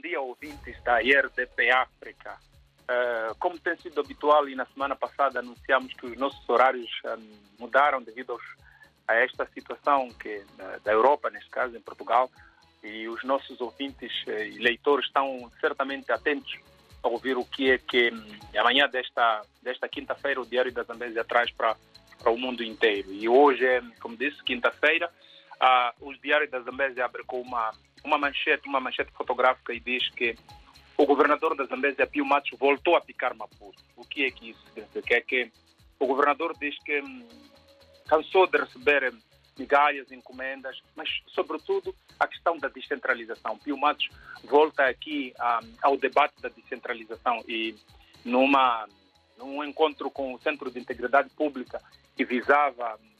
bom dia, ouvintes da IRDP África. Uh, como tem sido habitual e na semana passada anunciamos que os nossos horários um, mudaram devido aos, a esta situação que uh, da Europa, neste caso em Portugal, e os nossos ouvintes eh, e leitores estão certamente atentos a ouvir o que é que um, amanhã desta, desta quinta-feira o Diário da Zambésia traz para, para o mundo inteiro. E hoje é, como disse, quinta-feira, uh, o Diário da Zambésia abre com uma uma manchete, uma manchete fotográfica e diz que o governador da Zambésia, Pio Matos, voltou a picar Maputo. O que é que isso significa? É que o governador diz que hum, cansou de receber migalhas, encomendas, mas, sobretudo, a questão da descentralização. Pio Matos volta aqui um, ao debate da descentralização e numa, num encontro com o Centro de Integridade Pública que visava hum,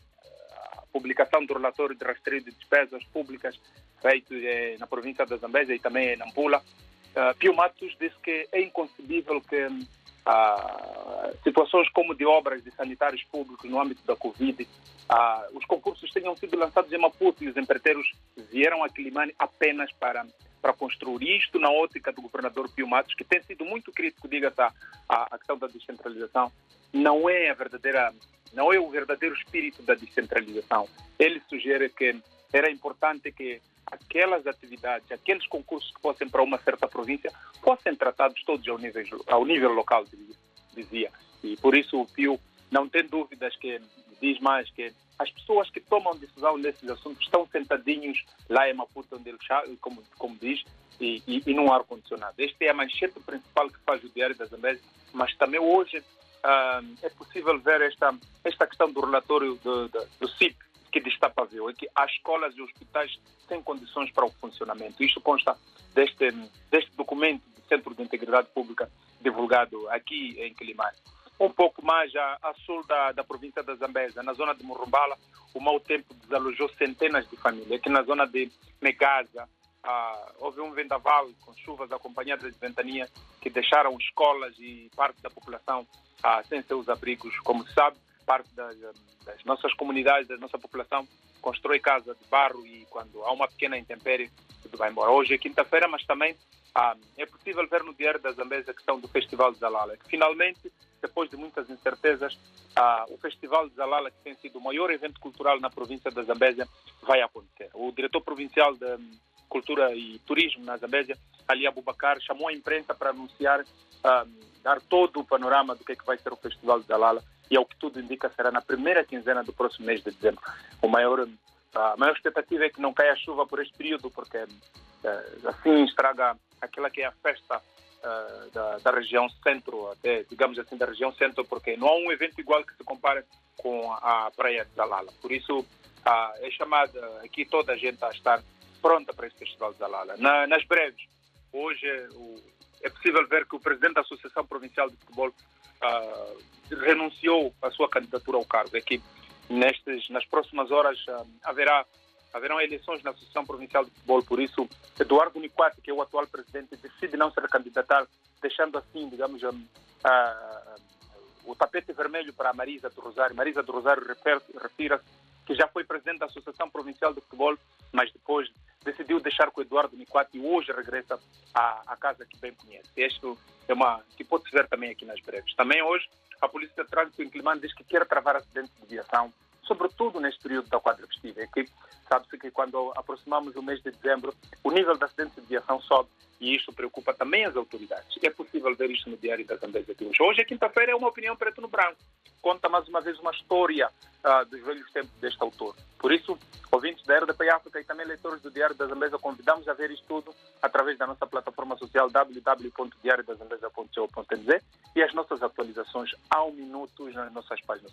a publicação do relatório de rastreio de despesas públicas feito eh, na província da Zambésia e também em Nampula, uh, Pio Matos disse que é inconcebível que uh, situações como de obras de sanitários públicos no âmbito da Covid, uh, os concursos tenham sido lançados em Maputo e os empreiteiros vieram a Quilimane apenas para para construir isto na ótica do governador Pio Matos, que tem sido muito crítico, diga-se, à, à questão da descentralização, não é a verdadeira, não é o verdadeiro espírito da descentralização. Ele sugere que era importante que aquelas atividades, aqueles concursos que fossem para uma certa província, fossem tratados todos ao nível, ao nível local, dizia. E por isso o Pio não tem dúvidas que diz mais que as pessoas que tomam decisão nesses assuntos estão sentadinhos lá em Maputo, onde ele, como, como diz, e, e, e num ar-condicionado. Esta é a manchete principal que faz o Diário da Zambésia, mas também hoje uh, é possível ver esta, esta questão do relatório do, do, do CIP, que destapa viu é que há escolas e hospitais sem condições para o funcionamento. Isto consta deste, deste documento do Centro de Integridade Pública divulgado aqui em Quilimane. Um pouco mais a, a sul da, da província da Zambésia, na zona de Murumbala, o mau tempo desalojou centenas de famílias. Aqui na zona de Megaza, ah, houve um vendaval com chuvas acompanhadas de ventania que deixaram escolas e parte da população ah, sem seus abrigos. Como se sabe, parte das, das, nossas comunidades, da nossa população, constrói casa de barro e quando há uma pequena intempérie, tudo vai embora. Hoje é quinta-feira, mas também ah, é possível ver no Diário da Zambésia a questão do Festival de Zalala, que finalmente, depois de muitas incertezas, ah, o Festival de Zalala, que tem sido o maior evento cultural na província da Zambésia, vai acontecer. O diretor provincial de Cultura e Turismo na Zambésia, Ali Abubacar, chamou a imprensa para anunciar, ah, dar todo o panorama do que, é que vai ser o Festival de Zalala e ao que tudo indica será na primeira quinzena do próximo mês de dezembro. O maior, a maior expectativa é que não caia chuva por este período, porque eh, assim estraga aquela que é a festa uh, da, da, região centro, até digamos assim da região centro, porque não há um evento igual que se compare com a praia de Zalala. Por isso uh, é chamada aqui toda a gente a estar pronta para este festival de Zalala. Na, nas breves, hoje o, é possível ver que o presidente da Associação Provincial de Futebol renunciou à sua candidatura ao cargo. É que nestes, nas próximas horas uh, haverá haverão eleições na Associação Provincial de Futebol, por isso Eduardo Niquati, que é o atual presidente, decide não se recandidatar, deixando assim, digamos, uh, o tapete vermelho para a Marisa do Rosário. Marisa do Rosário refere-se que já foi presidente da Associação Provincial de Futebol, mas depois decidiu deixar com o Eduardo Niquati e hoje regressa à, à casa que bem conhece. Isto é uma que pode-se ver também aqui nas breves. Também hoje a Polícia de Trânsito em Climane diz que quer travar acidentes de viação, sobretudo neste período da quadra festiva. Que sabe-se que quando aproximamos o mês de dezembro, o nível de acidentes de viação sobe e isso preocupa também as autoridades. É possível ver isso no Diário da Zambésia de hoje. Hoje é quinta-feira, é uma opinião preto no branco. Conta mais uma vez uma história uh, dos velhos tempos deste autor. Por isso, ouvintes da RDP África e também leitores do Diário da Zambésia, convidamos a ver isto tudo através da nossa plataforma social www.diariodazambésia.co.nz e as nossas atualizações ao minuto nas nossas páginas